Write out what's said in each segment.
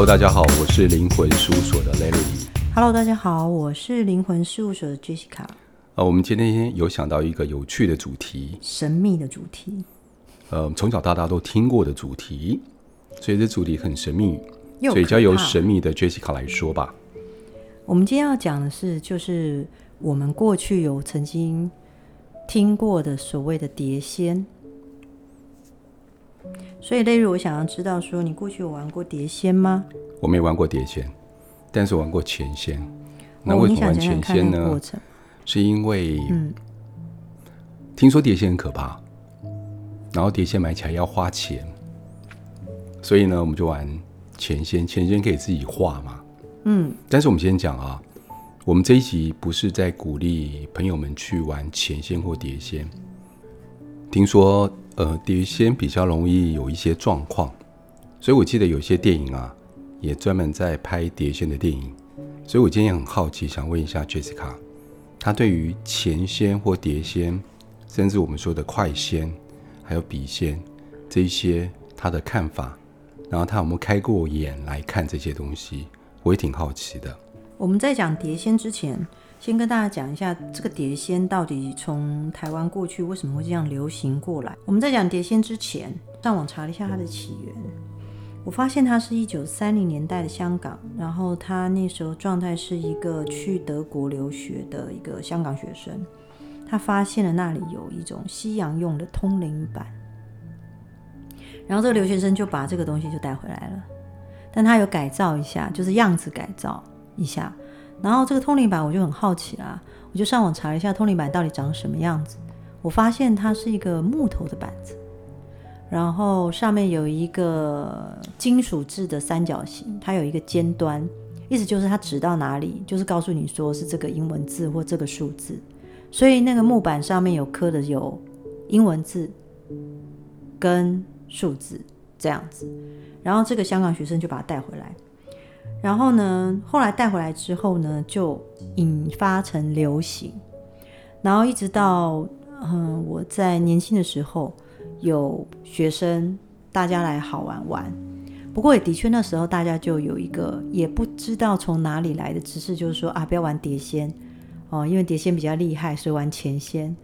Hello，大家好，我是灵魂事务所的 Larry。Hello，大家好，我是灵魂事务所的 Jessica。呃，我们今天有想到一个有趣的主题，神秘的主题。呃，从小到大都听过的主题，所以这主题很神秘，所以交由神秘的 Jessica 来说吧。我们今天要讲的是，就是我们过去有曾经听过的所谓的碟仙。所以，例如我想要知道，说你过去有玩过碟仙吗？我没玩过碟仙，但是我玩过钱仙。那为什么玩钱仙呢？是因为，嗯，听说碟仙很可怕，然后碟仙买起来要花钱，所以呢，我们就玩钱仙。钱仙可以自己画嘛，嗯。但是我们先讲啊，我们这一集不是在鼓励朋友们去玩钱仙或碟仙。听说。呃，碟仙比较容易有一些状况，所以我记得有些电影啊，也专门在拍碟仙的电影。所以我今天也很好奇，想问一下 Jessica，她对于钱仙或碟仙，甚至我们说的快仙，还有笔仙这一些，她的看法，然后她有没有开过眼来看这些东西，我也挺好奇的。我们在讲碟仙之前。先跟大家讲一下，这个碟仙到底从台湾过去为什么会这样流行过来？我们在讲碟仙之前，上网查了一下它的起源，我发现它是一九三零年代的香港，然后他那时候状态是一个去德国留学的一个香港学生，他发现了那里有一种西洋用的通灵板，然后这个留学生就把这个东西就带回来了，但他有改造一下，就是样子改造一下。然后这个通灵板我就很好奇啦，我就上网查了一下通灵板到底长什么样子。我发现它是一个木头的板子，然后上面有一个金属制的三角形，它有一个尖端，意思就是它指到哪里，就是告诉你说是这个英文字或这个数字。所以那个木板上面有刻的有英文字跟数字这样子。然后这个香港学生就把它带回来。然后呢，后来带回来之后呢，就引发成流行。然后一直到嗯，我在年轻的时候有学生，大家来好玩玩。不过也的确那时候大家就有一个也不知道从哪里来的知识，就是说啊，不要玩碟仙哦，因为碟仙比较厉害，所以玩钱仙。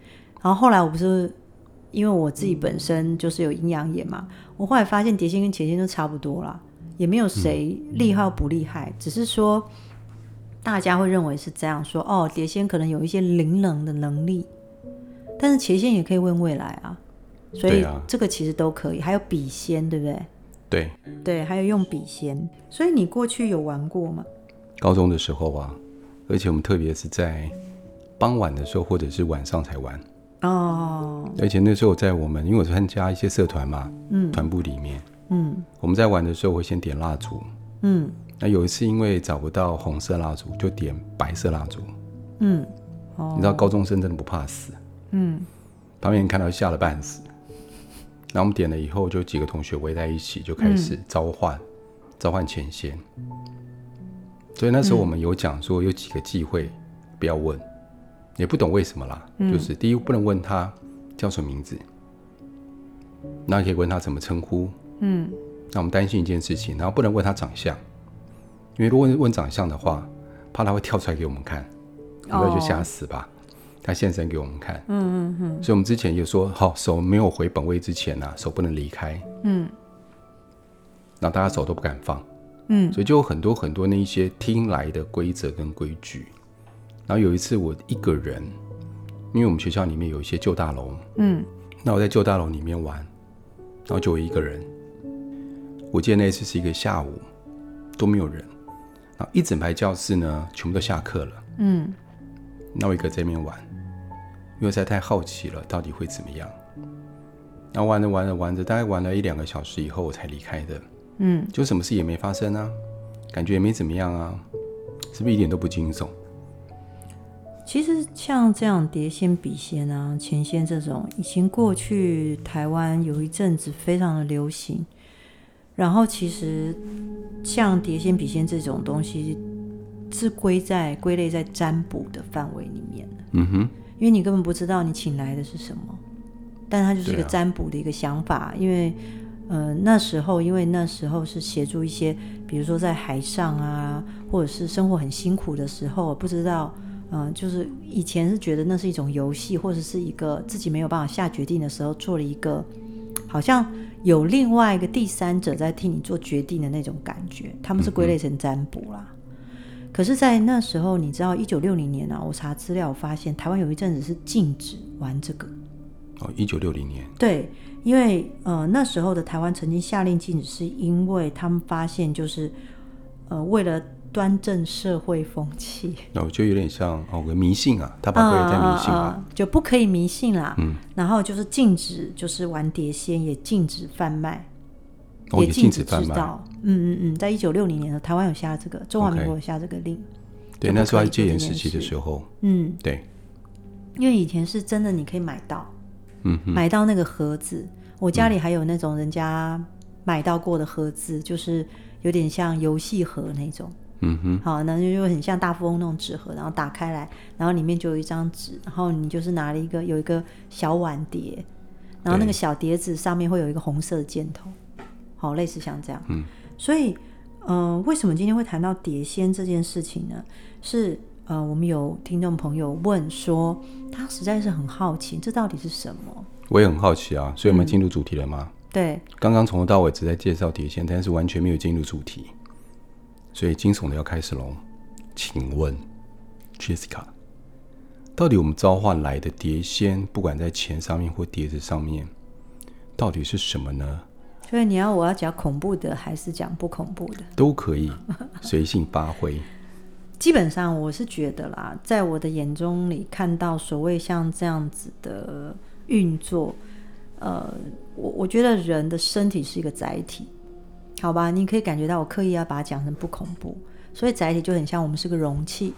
然后后来我不是因为我自己本身就是有阴阳眼嘛，我后来发现碟仙跟钱仙都差不多啦。也没有谁厉害不厉害，嗯、只是说大家会认为是这样说哦，碟仙可能有一些灵能的能力，但是茄仙也可以问未来啊，所以这个其实都可以。还有笔仙，对不对？对对，还有用笔仙。所以你过去有玩过吗？高中的时候啊，而且我们特别是在傍晚的时候或者是晚上才玩哦。而且那时候在我们因为我参加一些社团嘛，嗯，团部里面。嗯，我们在玩的时候会先点蜡烛。嗯，那有一次因为找不到红色蜡烛，就点白色蜡烛。嗯，哦，你知道高中生真的不怕死。嗯，旁边人看到吓了半死。然后我们点了以后，就几个同学围在一起，就开始召唤，嗯、召唤前仙。所以那时候我们有讲说有几个忌讳，不要问，也不懂为什么啦。嗯、就是第一不能问他叫什么名字，那可以问他怎么称呼。嗯，那我们担心一件事情，然后不能问他长相，因为如果问问长相的话，怕他会跳出来给我们看，然就吓死吧。他现身给我们看，嗯嗯嗯。所以我们之前就说，好，手没有回本位之前呢、啊，手不能离开，嗯。然后大家手都不敢放，嗯。所以就有很多很多那一些听来的规则跟规矩。然后有一次我一个人，因为我们学校里面有一些旧大楼，嗯。那我在旧大楼里面玩，然后就我一个人。我记得那次是一个下午，都没有人，然后一整排教室呢，全部都下课了。嗯，那我一个在那边玩，因为实在太好奇了，到底会怎么样？然后玩着玩着玩着，大概玩了一两个小时以后，我才离开的。嗯，就什么事也没发生啊，感觉也没怎么样啊，是不是一点都不惊悚？其实像这样碟仙、笔仙啊、钱仙这种，以前过去台湾有一阵子非常的流行。然后其实像碟仙、笔仙这种东西，是归在归类在占卜的范围里面的。嗯哼，因为你根本不知道你请来的是什么，但它就是一个占卜的一个想法。啊、因为呃，那时候因为那时候是协助一些，比如说在海上啊，或者是生活很辛苦的时候，不知道，嗯、呃，就是以前是觉得那是一种游戏，或者是一个自己没有办法下决定的时候，做了一个好像有另外一个第三者在替你做决定的那种感觉，他们是归类成占卜啦。可是，在那时候，你知道，一九六零年啊，我查资料发现，台湾有一阵子是禁止玩这个。哦，一九六零年。对。因为呃那时候的台湾曾经下令禁止，是因为他们发现就是呃为了端正社会风气，哦就有点像哦个迷信啊，他把归类在迷信啊，就不可以迷信啦。嗯，然后就是禁止就是玩碟仙，也禁止贩卖，哦，也禁止制造。嗯嗯嗯，在一九六零年的台湾有下这个中华民国有下这个令。对，那时候在戒严时期的时候。嗯，对，因为以前是真的你可以买到。嗯，买到那个盒子，我家里还有那种人家买到过的盒子，嗯、就是有点像游戏盒那种。嗯哼，好，那就就很像大富翁那种纸盒，然后打开来，然后里面就有一张纸，然后你就是拿了一个有一个小碗碟，然后那个小碟子上面会有一个红色的箭头，好，类似像这样。嗯，所以，嗯、呃，为什么今天会谈到碟仙这件事情呢？是。呃，我们有听众朋友问说，他实在是很好奇，这到底是什么？我也很好奇啊，所以我们进入主题了吗？嗯、对，刚刚从头到尾只在介绍碟仙，但是完全没有进入主题，所以惊悚的要开始喽。请问，Jessica，到底我们召唤来的碟仙，不管在钱上面或碟子上面，到底是什么呢？所以你要我要讲恐怖的，还是讲不恐怖的？都可以，随性发挥。基本上我是觉得啦，在我的眼中里看到所谓像这样子的运作，呃，我我觉得人的身体是一个载体，好吧？你可以感觉到我刻意要把它讲成不恐怖，所以载体就很像我们是个容器，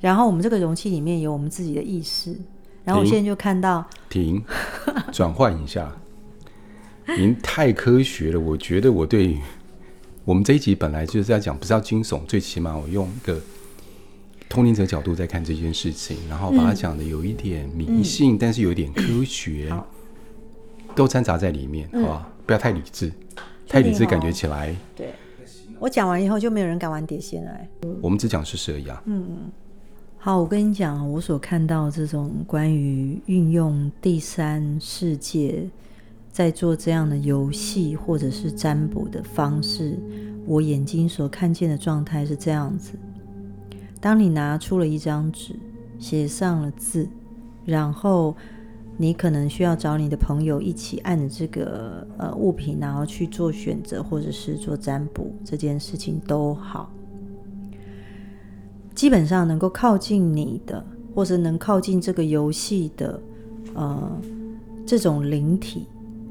然后我们这个容器里面有我们自己的意识，然后我现在就看到停，转换一下，您太科学了，我觉得我对我们这一集本来就是在讲，不是要惊悚，最起码我用一个。通灵者角度在看这件事情，然后把它讲的有一点迷信，嗯、但是有一点科学，嗯、都掺杂在里面，好吧？不要太理智，太理智感觉起来。对，我讲完以后就没有人敢玩碟仙了。我们只讲事实而已啊。嗯嗯。好，我跟你讲，我所看到这种关于运用第三世界在做这样的游戏或者是占卜的方式，我眼睛所看见的状态是这样子。当你拿出了一张纸，写上了字，然后你可能需要找你的朋友一起按这个呃物品，然后去做选择，或者是做占卜，这件事情都好。基本上能够靠近你的，或者能靠近这个游戏的，呃，这种灵体，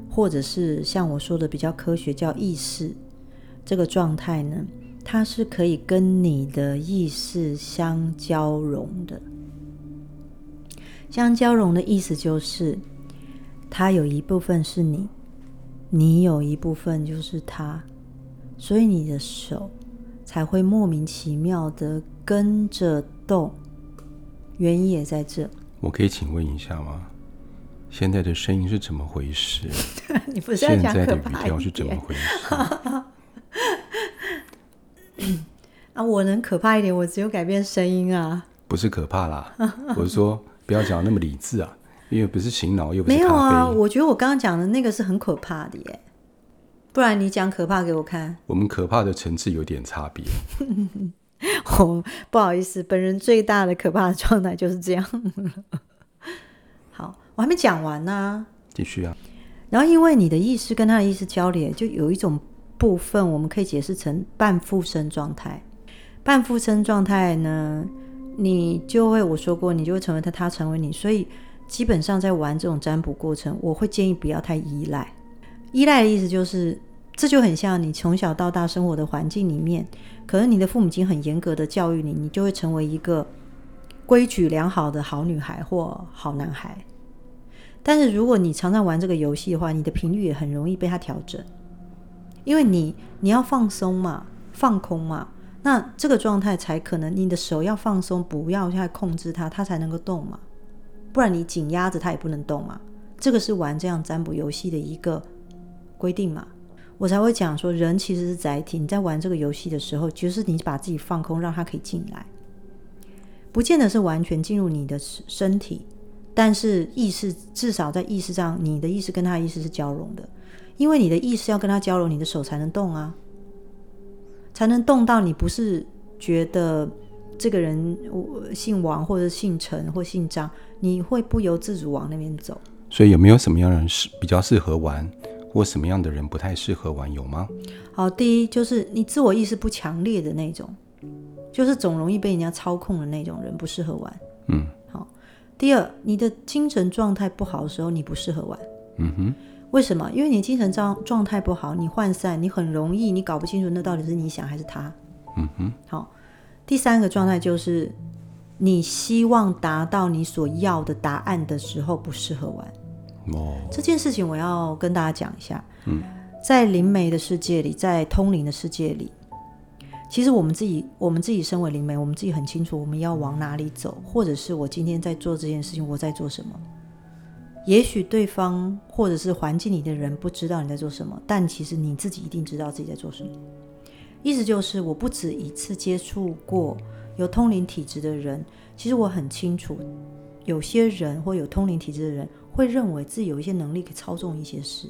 或者是像我说的比较科学叫意识，这个状态呢，它是可以跟你的意识相交融的。相交融的意思就是，它有一部分是你，你有一部分就是它，所以你的手才会莫名其妙的跟着动。原因也在这。我可以请问一下吗？现在的声音是怎么回事？你不是？现在的语调是怎么回事？啊，我能可怕一点，我只有改变声音啊。不是可怕啦，我是说不要讲那么理智啊，因为不是醒脑又不是。没有啊，我觉得我刚刚讲的那个是很可怕的耶。不然你讲可怕给我看。我们可怕的层次有点差别。哦，不好意思，本人最大的可怕的状态就是这样。好，我还没讲完呢、啊。继续啊。然后因为你的意识跟他的意识交流，就有一种。部分我们可以解释成半附身状态。半附身状态呢，你就会我说过，你就会成为他，他成为你。所以基本上在玩这种占卜过程，我会建议不要太依赖。依赖的意思就是，这就很像你从小到大生活的环境里面，可能你的父母亲很严格的教育你，你就会成为一个规矩良好的好女孩或好男孩。但是如果你常常玩这个游戏的话，你的频率也很容易被他调整。因为你你要放松嘛，放空嘛，那这个状态才可能，你的手要放松，不要再控制它，它才能够动嘛。不然你紧压着它也不能动嘛。这个是玩这样占卜游戏的一个规定嘛。我才会讲说，人其实是载体。你在玩这个游戏的时候，就是你把自己放空，让它可以进来，不见得是完全进入你的身体，但是意识至少在意识上，你的意识跟他的意识是交融的，因为你的意识要跟他交融，你的手才能动啊，才能动到你不是觉得这个人姓王或者姓陈或姓张，你会不由自主往那边走。所以有没有什么样的人是比较适合玩？或什么样的人不太适合玩，有吗？好，第一就是你自我意识不强烈的那种，就是总容易被人家操控的那种人不适合玩。嗯，好。第二，你的精神状态不好的时候，你不适合玩。嗯哼。为什么？因为你精神状状态不好，你涣散，你很容易，你搞不清楚那到底是你想还是他。嗯哼。好。第三个状态就是你希望达到你所要的答案的时候，不适合玩。哦，这件事情我要跟大家讲一下。嗯，在灵媒的世界里，在通灵的世界里，其实我们自己，我们自己身为灵媒，我们自己很清楚我们要往哪里走，或者是我今天在做这件事情，我在做什么。也许对方或者是环境里的人不知道你在做什么，但其实你自己一定知道自己在做什么。意思就是，我不止一次接触过有通灵体质的人，其实我很清楚，有些人或有通灵体质的人。会认为自己有一些能力可以操纵一些事，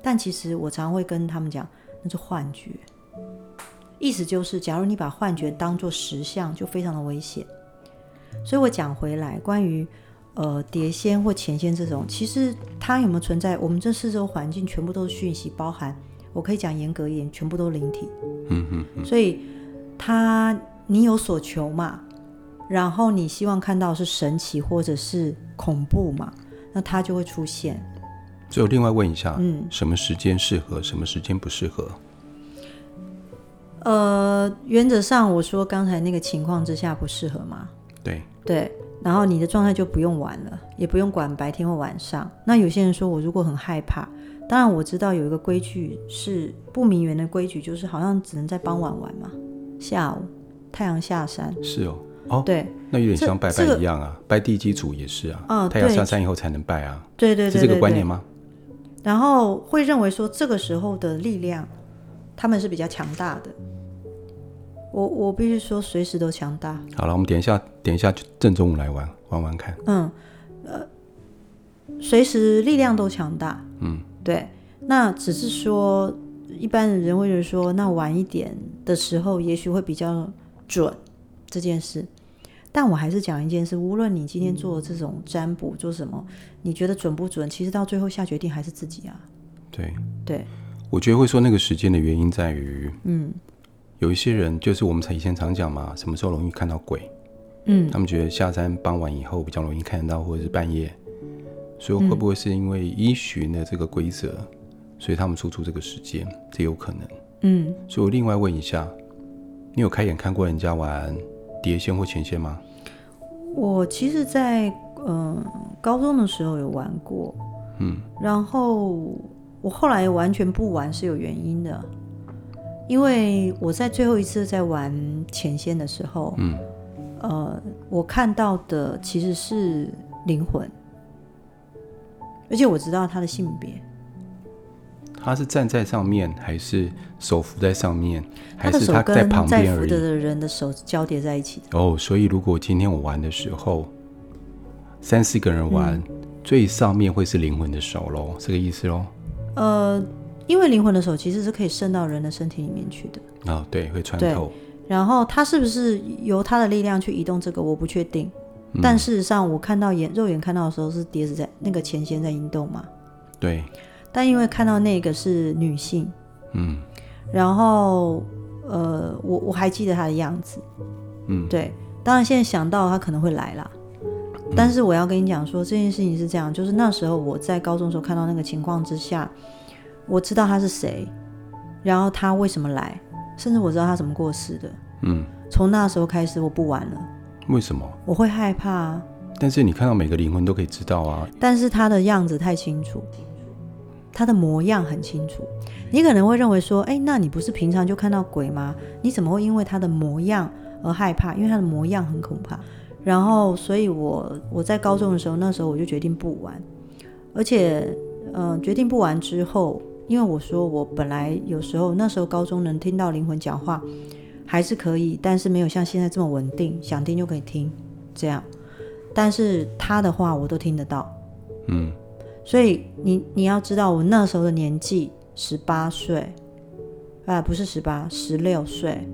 但其实我常会跟他们讲，那是幻觉。意思就是，假如你把幻觉当作实相，就非常的危险。所以我讲回来，关于呃碟仙或前仙这种，其实它有没有存在？我们这四周环境全部都是讯息，包含我可以讲严格一点，全部都是灵体。嗯嗯嗯。所以它你有所求嘛？然后你希望看到是神奇或者是恐怖嘛？那它就会出现。最后另外问一下，嗯，什么时间适合，什么时间不适合？呃，原则上我说刚才那个情况之下不适合嘛？对对。然后你的状态就不用玩了，也不用管白天或晚上。那有些人说我如果很害怕，当然我知道有一个规矩是不明缘的规矩，就是好像只能在傍晚玩嘛，下午太阳下山。是哦。哦，对，那有点像拜拜一样啊，拜地基主也是啊，嗯、太阳下山以后才能拜啊，对对对，对，是这个观念吗？然后会认为说这个时候的力量，他们是比较强大的。我我必须说，随时都强大。好了，我们点一下，点一下就正中午来玩玩玩看。嗯，呃，随时力量都强大。嗯，对。那只是说，一般的人会觉得说，那晚一点的时候，也许会比较准这件事。但我还是讲一件事，无论你今天做这种占卜做什么，你觉得准不准？其实到最后下决定还是自己啊。对对，我觉得会说那个时间的原因在于，嗯，有一些人就是我们以前常讲嘛，什么时候容易看到鬼？嗯，他们觉得下山傍晚以后比较容易看得到，或者是半夜，所以会不会是因为依循的这个规则，嗯，所以他们出出这个时间？这有可能。嗯，所以我另外问一下，你有开眼看过人家玩？碟仙或前线吗？我其实在，在嗯高中的时候有玩过，嗯，然后我后来完全不玩是有原因的，因为我在最后一次在玩前仙的时候，嗯，呃，我看到的其实是灵魂，而且我知道他的性别。他是站在上面，还是手扶在上面，还是他在旁边而已？的人的手交叠在一起的。哦，所以如果今天我玩的时候，三四个人玩，嗯、最上面会是灵魂的手喽，这个意思喽？呃，因为灵魂的手其实是可以渗到人的身体里面去的。哦，对，会穿透。然后它是不是由它的力量去移动这个，我不确定。嗯、但事实上，我看到眼肉眼看到的时候，是碟子在那个前弦在移动嘛？对。但因为看到那个是女性，嗯，然后呃，我我还记得她的样子，嗯，对。当然现在想到她可能会来啦，嗯，但是我要跟你讲说这件事情是这样，就是那时候我在高中时候看到那个情况之下，我知道他是谁，然后他为什么来，甚至我知道他怎么过世的，嗯。从那时候开始我不玩了。为什么？我会害怕。但是你看到每个灵魂都可以知道啊。但是他的样子太清楚。他的模样很清楚，你可能会认为说，哎，那你不是平常就看到鬼吗？你怎么会因为他的模样而害怕？因为他的模样很可怕。然后，所以我我在高中的时候，那时候我就决定不玩，而且，嗯、呃，决定不玩之后，因为我说我本来有时候那时候高中能听到灵魂讲话还是可以，但是没有像现在这么稳定，想听就可以听这样。但是他的话我都听得到，嗯。所以你你要知道，我那时候的年纪十八岁，啊，不是十八，十六岁，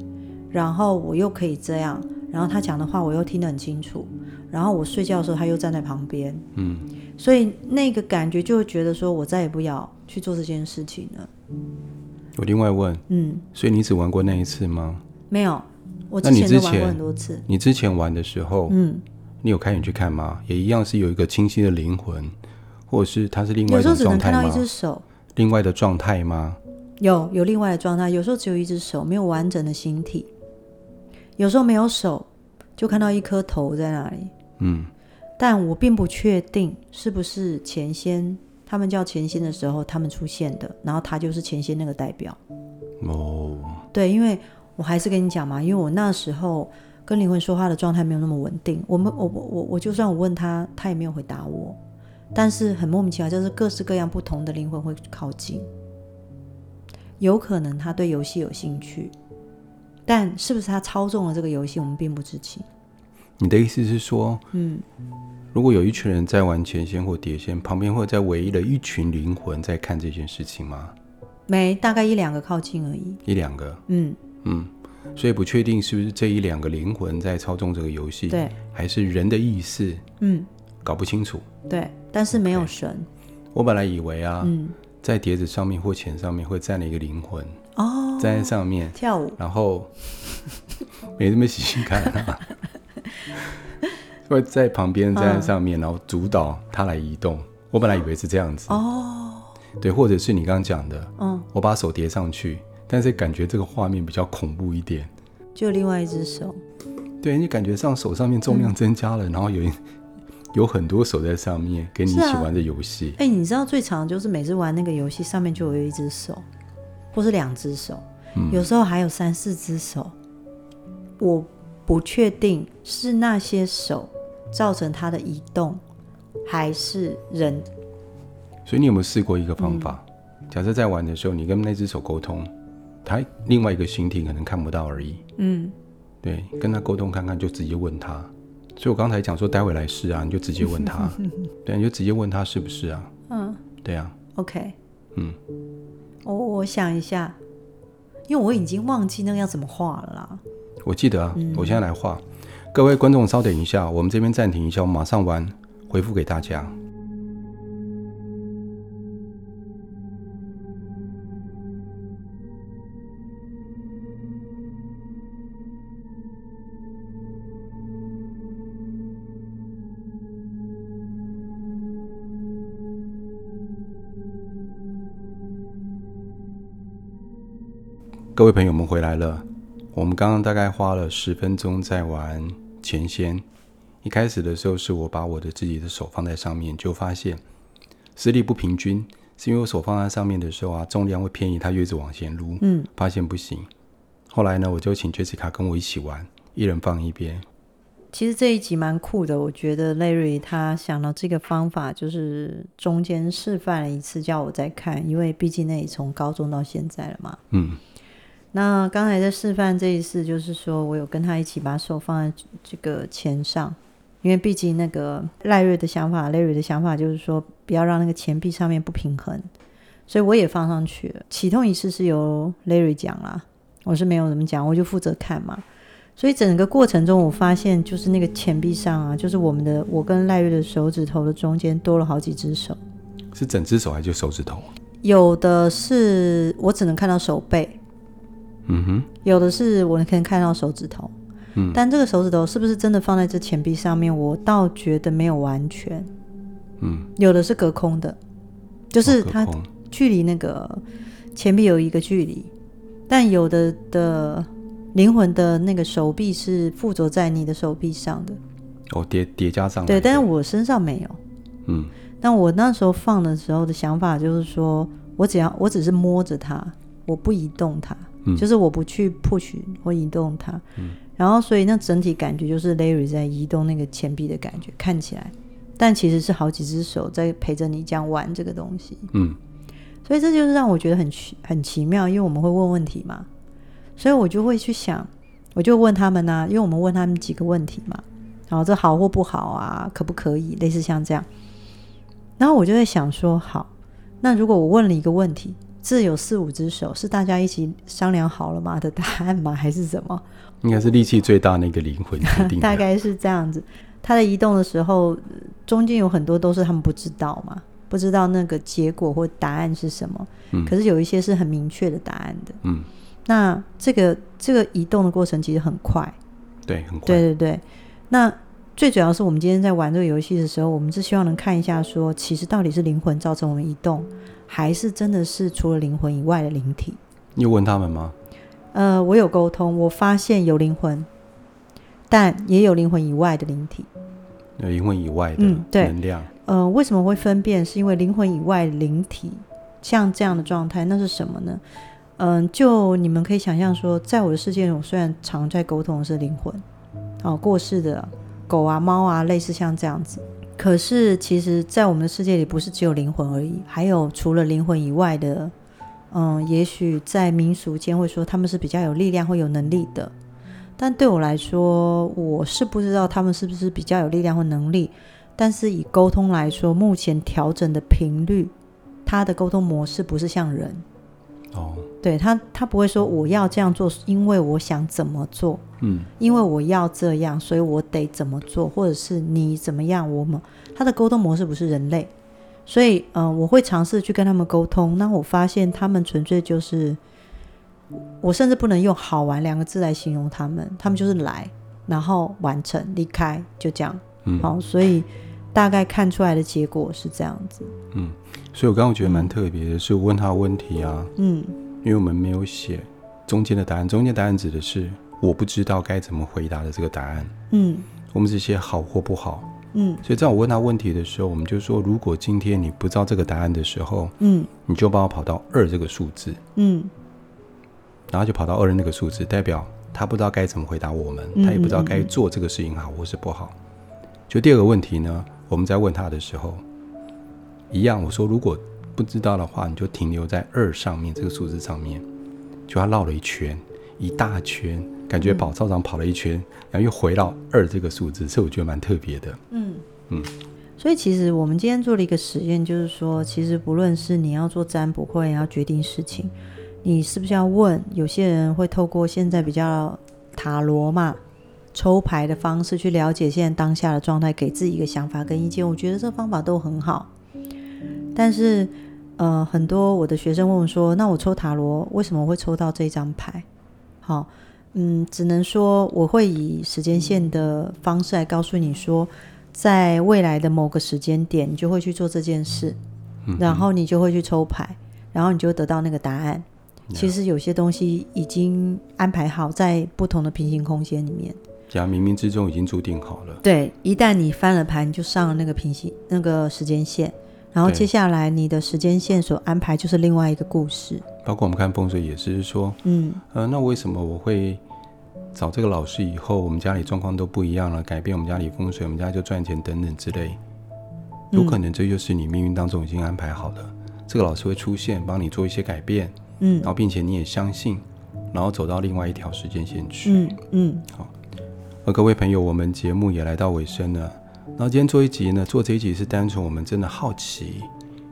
然后我又可以这样，然后他讲的话我又听得很清楚，然后我睡觉的时候他又站在旁边，嗯，所以那个感觉就会觉得说我再也不要去做这件事情了。我另外问，嗯，所以你只玩过那一次吗？没有，我之前都玩过很多次。你之前玩的时候，嗯，你有开眼去看吗？也一样是有一个清晰的灵魂。或者是它是另外一种状态吗？有时候只能看到一只手。另外的状态吗？有有另外的状态，有时候只有一只手，没有完整的形体。有时候没有手，就看到一颗头在那里。嗯，但我并不确定是不是前先，他们叫前先的时候他们出现的，然后他就是前先那个代表。哦，对，因为我还是跟你讲嘛，因为我那时候跟灵魂说话的状态没有那么稳定。我们我我我我就算我问他，他也没有回答我。但是很莫名其妙，就是各式各样不同的灵魂会靠近，有可能他对游戏有兴趣，但是不是他操纵了这个游戏，我们并不知情。你的意思是说，嗯，如果有一群人在玩钱线或碟仙，旁边会在唯一的一群灵魂在看这件事情吗？没，大概一两个靠近而已。一两个，嗯嗯，所以不确定是不是这一两个灵魂在操纵这个游戏，对，还是人的意识，嗯，搞不清楚。对。但是没有神。Okay. 我本来以为啊，嗯、在碟子上面或钱上面会站了一个灵魂哦，站在上面跳舞，然后 没这么细心看啊，会在旁边站在上面，嗯、然后主导它来移动。我本来以为是这样子哦，对，或者是你刚刚讲的，嗯，我把手叠上去，但是感觉这个画面比较恐怖一点，就另外一只手，对，你感觉上手上面重量增加了，嗯、然后有一。有很多手在上面跟你一起玩的游戏。哎、啊欸，你知道最常就是每次玩那个游戏，上面就有一只手，或是两只手，嗯、有时候还有三四只手。我不确定是那些手造成它的移动，还是人。所以你有没有试过一个方法？嗯、假设在玩的时候，你跟那只手沟通，它另外一个形体可能看不到而已。嗯，对，跟他沟通看看，就直接问他。所以我刚才讲说，待会来试啊，你就直接问他，对，你就直接问他是不是啊？嗯，对啊。OK，嗯，我我想一下，因为我已经忘记那个要怎么画了啦。我记得啊，嗯、我现在来画。各位观众稍等一下，我们这边暂停一下，我马上完回复给大家。各位朋友们回来了，我们刚刚大概花了十分钟在玩前先。一开始的时候是我把我的自己的手放在上面，就发现实力不平均，是因为我手放在上面的时候啊，重量会偏移，它就一直往前撸。嗯，发现不行。后来呢，我就请 Jessica 跟我一起玩，一人放一边。其实这一集蛮酷的，我觉得 Larry 他想到这个方法，就是中间示范了一次，叫我再看，因为毕竟那里从高中到现在了嘛。嗯。那刚才在示范这一次，就是说我有跟他一起把手放在这个钱上，因为毕竟那个赖瑞的想法，Larry 的想法就是说不要让那个钱币上面不平衡，所以我也放上去了。启动仪式是由 Larry 讲啦，我是没有怎么讲，我就负责看嘛。所以整个过程中，我发现就是那个钱币上啊，就是我们的我跟赖瑞的手指头的中间多了好几只手，是整只手还是手指头？有的是我只能看到手背。嗯哼，有的是我可以看到手指头，嗯，但这个手指头是不是真的放在这钱币上面？我倒觉得没有完全，嗯，有的是隔空的，就是它距离那个钱币有一个距离，但有的的灵魂的那个手臂是附着在你的手臂上的，哦，叠叠加上，对，但是我身上没有，嗯，但我那时候放的时候的想法就是说我只要我只是摸着它，我不移动它。就是我不去 push 或移动它，嗯、然后所以那整体感觉就是 Larry 在移动那个钱币的感觉，看起来，但其实是好几只手在陪着你这样玩这个东西。嗯，所以这就是让我觉得很奇很奇妙，因为我们会问问题嘛，所以我就会去想，我就问他们啊，因为我们问他们几个问题嘛，然后这好或不好啊，可不可以，类似像这样，然后我就在想说，好，那如果我问了一个问题，自有四五只手，是大家一起商量好了吗的答案吗？还是什么？应该是力气最大那个灵魂 决定，大概是这样子。他在移动的时候，中间有很多都是他们不知道嘛。不知道那个结果或答案是什么，嗯，可是有一些是很明确的答案的，嗯，那这个这个移动的过程其实很快，对，很快，对对对。那最主要是我们今天在玩这个游戏的时候，我们是希望能看一下说，其实到底是灵魂造成我们移动，还是真的是除了灵魂以外的灵体？你有问他们吗？呃，我有沟通，我发现有灵魂，但也有灵魂以外的灵体，有灵魂以外的能量。嗯呃，为什么会分辨？是因为灵魂以外灵体像这样的状态，那是什么呢？嗯、呃，就你们可以想象说，在我的世界中，虽然常在沟通的是灵魂，哦，过世的狗啊、猫啊，类似像这样子，可是其实，在我们的世界里，不是只有灵魂而已，还有除了灵魂以外的，嗯、也许在民俗间会说他们是比较有力量或有能力的，但对我来说，我是不知道他们是不是比较有力量或能力。但是以沟通来说，目前调整的频率，他的沟通模式不是像人哦，对他，他不会说我要这样做，因为我想怎么做，嗯，因为我要这样，所以我得怎么做，或者是你怎么样，我们。他的沟通模式不是人类，所以嗯、呃，我会尝试去跟他们沟通，那我发现他们纯粹就是，我甚至不能用好玩两个字来形容他们，他们就是来，然后完成离开，就这样，嗯，好，所以。大概看出来的结果是这样子。嗯，所以我刚刚觉得蛮特别的，是我问他问题啊。嗯，因为我们没有写中间的答案，中间答案指的是我不知道该怎么回答的这个答案。嗯，我们只写好或不好。嗯，所以在我问他问题的时候，我们就说，如果今天你不知道这个答案的时候，嗯，你就帮我跑到二这个数字。嗯，然后就跑到二的那个数字，代表他不知道该怎么回答我们，他也不知道该做这个事情好或是不好。就第二个问题呢？我们在问他的时候，一样，我说如果不知道的话，你就停留在二上面这个数字上面，就他绕了一圈，一大圈，感觉跑操场跑了一圈，然后又回到二这个数字，所以我觉得蛮特别的。嗯嗯，所以其实我们今天做了一个实验，就是说，其实不论是你要做占卜或者要决定事情，你是不是要问？有些人会透过现在比较塔罗嘛。抽牌的方式去了解现在当下的状态，给自己一个想法跟意见。我觉得这方法都很好。但是，呃，很多我的学生问我说：“那我抽塔罗为什么会抽到这张牌？”好，嗯，只能说我会以时间线的方式来告诉你说，在未来的某个时间点，你就会去做这件事，然后你就会去抽牌，然后你就会得到那个答案。其实有些东西已经安排好在不同的平行空间里面。假冥冥之中已经注定好了。对，一旦你翻了盘，就上了那个平行那个时间线，然后接下来你的时间线所安排就是另外一个故事。包括我们看风水也是说，嗯，呃，那为什么我会找这个老师以后，我们家里状况都不一样了，改变我们家里风水，我们家就赚钱等等之类，有可能这就是你命运当中已经安排好了，嗯、这个老师会出现，帮你做一些改变，嗯，然后并且你也相信，然后走到另外一条时间线去，嗯嗯，好。和各位朋友，我们节目也来到尾声了。那今天做一集呢，做这一集是单纯我们真的好奇，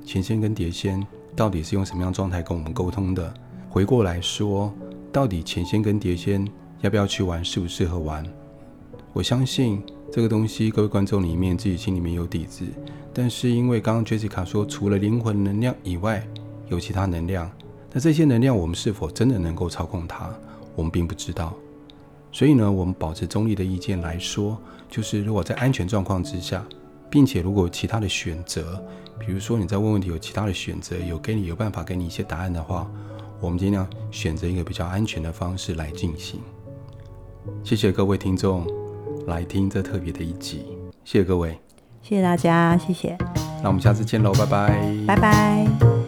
钱仙跟碟仙到底是用什么样状态跟我们沟通的？回过来说，到底钱仙跟碟仙要不要去玩，适不适合玩？我相信这个东西，各位观众里面自己心里面有底子。但是因为刚刚 Jessica 说，除了灵魂能量以外，有其他能量，那这些能量我们是否真的能够操控它？我们并不知道。所以呢，我们保持中立的意见来说，就是如果在安全状况之下，并且如果有其他的选择，比如说你在问问题有其他的选择，有给你有办法给你一些答案的话，我们尽量选择一个比较安全的方式来进行。谢谢各位听众来听这特别的一集，谢谢各位，谢谢大家，谢谢。那我们下次见喽，拜拜，拜拜。